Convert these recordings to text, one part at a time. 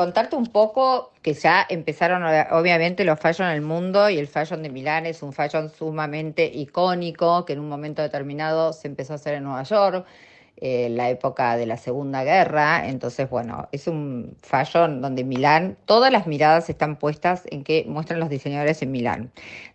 contarte un poco que ya empezaron obviamente los fashion en el mundo y el fashion de Milán es un fashion sumamente icónico que en un momento determinado se empezó a hacer en Nueva York, en eh, la época de la Segunda Guerra. Entonces, bueno, es un fashion donde Milán, todas las miradas están puestas en que muestran los diseñadores en Milán.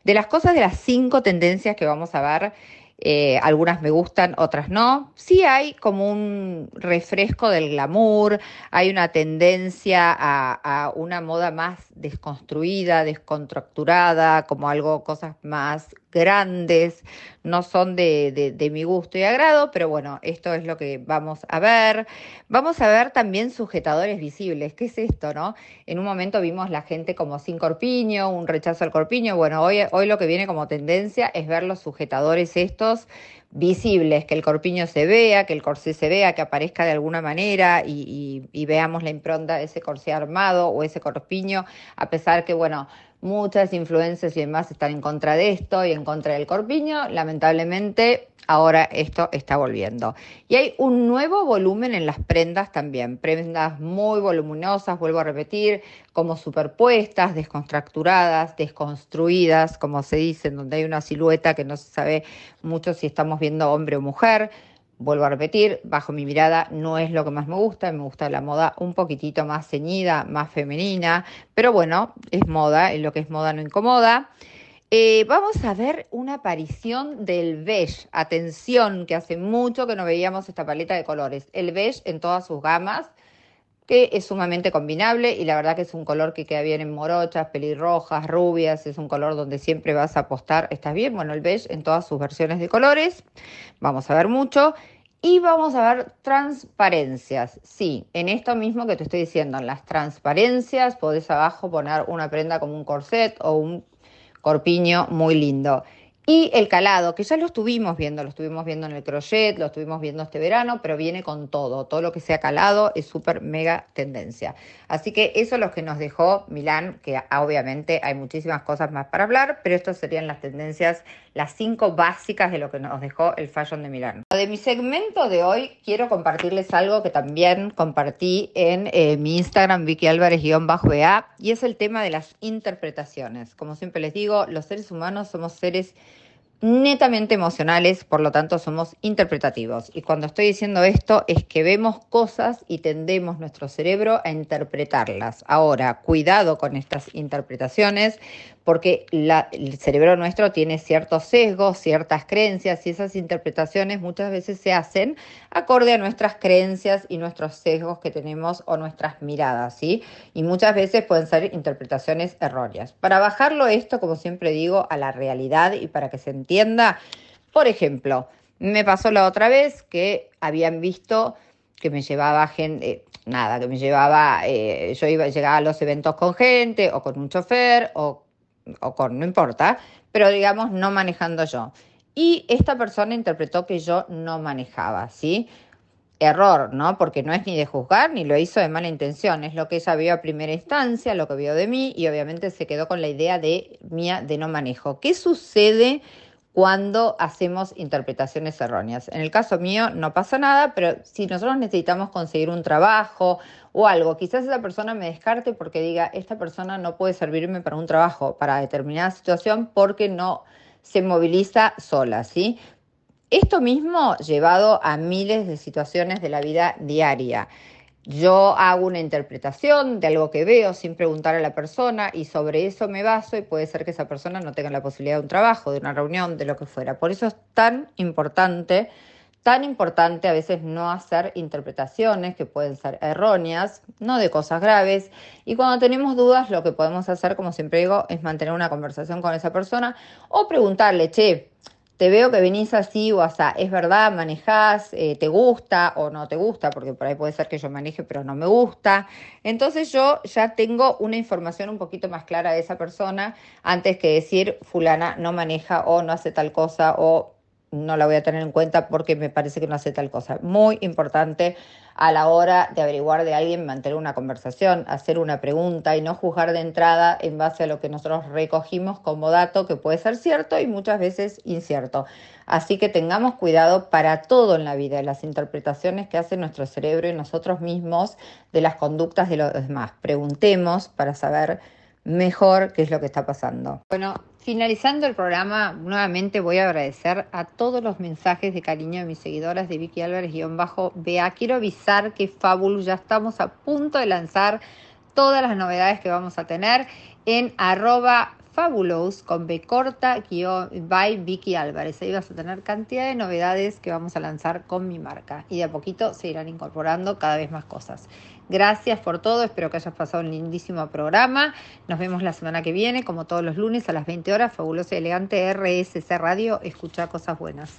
De las cosas, de las cinco tendencias que vamos a ver, eh, algunas me gustan, otras no. Sí hay como un refresco del glamour, hay una tendencia a, una moda más desconstruida, descontracturada, como algo, cosas más grandes, no son de, de, mi gusto y agrado, pero bueno, esto es lo que vamos a ver. Vamos a ver también sujetadores visibles. ¿Qué es esto, no? En un momento vimos la gente como sin corpiño, un rechazo al corpiño. Bueno, hoy, hoy lo que viene como tendencia es ver los sujetadores estos visibles, que el corpiño se vea, que el corsé se vea, que aparezca de alguna manera y, veamos la impronta de ese corsé armado o ese corpiño, a pesar que, bueno, Muchas influencias y demás están en contra de esto y en contra del corpiño. Lamentablemente, ahora esto está volviendo. Y hay un nuevo volumen en las prendas también. Prendas muy voluminosas, vuelvo a repetir, como superpuestas, descontracturadas, desconstruidas, como se dice, donde hay una silueta que no se sabe mucho si estamos viendo hombre o mujer. Vuelvo a repetir, bajo mi mirada no es lo que más me gusta, me gusta la moda un poquitito más ceñida, más femenina, pero bueno, es moda, y lo que es moda no incomoda. Eh, vamos a ver una aparición del beige. Atención, que hace mucho que no veíamos esta paleta de colores. El beige en todas sus gamas, que es sumamente combinable y la verdad que es un color que queda bien en morochas, pelirrojas, rubias, es un color donde siempre vas a apostar, estás bien, bueno, el beige en todas sus versiones de colores, vamos a ver mucho. Y vamos a ver transparencias. Sí, en esto mismo que te estoy diciendo, en las transparencias podés abajo poner una prenda como un corset o un corpiño muy lindo. Y el calado, que ya lo estuvimos viendo, lo estuvimos viendo en el crochet, lo estuvimos viendo este verano, pero viene con todo. Todo lo que sea calado es súper mega tendencia. Así que eso es lo que nos dejó Milán, que obviamente hay muchísimas cosas más para hablar, pero estas serían las tendencias, las cinco básicas de lo que nos dejó el fashion de Milán. De mi segmento de hoy quiero compartirles algo que también compartí en eh, mi Instagram, Vicky Álvarez-BA, y es el tema de las interpretaciones. Como siempre les digo, los seres humanos somos seres netamente emocionales, por lo tanto somos interpretativos. Y cuando estoy diciendo esto es que vemos cosas y tendemos nuestro cerebro a interpretarlas. Ahora, cuidado con estas interpretaciones, porque el cerebro nuestro tiene ciertos sesgos, ciertas creencias y esas interpretaciones muchas veces se hacen acorde a nuestras creencias y nuestros sesgos que tenemos o nuestras miradas, ¿sí? Y muchas veces pueden ser interpretaciones erróneas. Para bajarlo esto, como siempre digo, a la realidad y para que se entienda, por ejemplo, me pasó la otra vez que habían visto que me llevaba gente, nada, que me llevaba, eh, yo iba, llegaba a los eventos con gente o con un chofer o o con, no importa, pero digamos no manejando yo. Y esta persona interpretó que yo no manejaba, ¿sí? Error, ¿no? Porque no es ni de juzgar ni lo hizo de mala intención, es lo que ella vio a primera instancia, lo que vio de mí y obviamente se quedó con la idea de mía de no manejo. ¿Qué sucede cuando hacemos interpretaciones erróneas? En el caso mío no pasa nada, pero si nosotros necesitamos conseguir un trabajo o algo. Quizás esa persona me descarte porque diga, esta persona no puede servirme para un trabajo, para determinada situación, porque no se moviliza sola, ¿sí? Esto mismo llevado a miles de situaciones de la vida diaria. Yo hago una interpretación de algo que veo sin preguntar a la persona y sobre eso me baso y puede ser que esa persona no tenga la posibilidad de un trabajo, de una reunión, de lo que fuera. Por eso es tan importante tan importante a veces no hacer interpretaciones que pueden ser erróneas, no de cosas graves. Y cuando tenemos dudas, lo que podemos hacer, como siempre digo, es mantener una conversación con esa persona o preguntarle, che, te veo que venís así o así, ¿es verdad? ¿Manejás? Eh, ¿Te gusta o no te gusta? Porque por ahí puede ser que yo maneje pero no me gusta. Entonces yo ya tengo una información un poquito más clara de esa persona antes que decir fulana no maneja o no hace tal cosa o no la voy a tener en cuenta porque me parece que no hace tal cosa. Muy importante a la hora de averiguar de alguien, mantener una conversación, hacer una pregunta y no juzgar de entrada en base a lo que nosotros recogimos como dato que puede ser cierto y muchas veces incierto. Así que tengamos cuidado para todo en la vida, las interpretaciones que hace nuestro cerebro y nosotros mismos de las conductas de los demás. Preguntemos para saber mejor qué es lo que está pasando. Bueno, finalizando el programa, nuevamente voy a agradecer a todos los mensajes de cariño de mis seguidoras de Vicky Álvarez-BA. Quiero avisar que Fabulous ya estamos a punto de lanzar todas las novedades que vamos a tener en arroba Fabulous con B corta by Vicky Álvarez. Ahí vas a tener cantidad de novedades que vamos a lanzar con mi marca y de a poquito se irán incorporando cada vez más cosas. Gracias por todo, espero que hayas pasado un lindísimo programa. Nos vemos la semana que viene, como todos los lunes a las 20 horas. Fabuloso y elegante RSC Radio, escucha cosas buenas.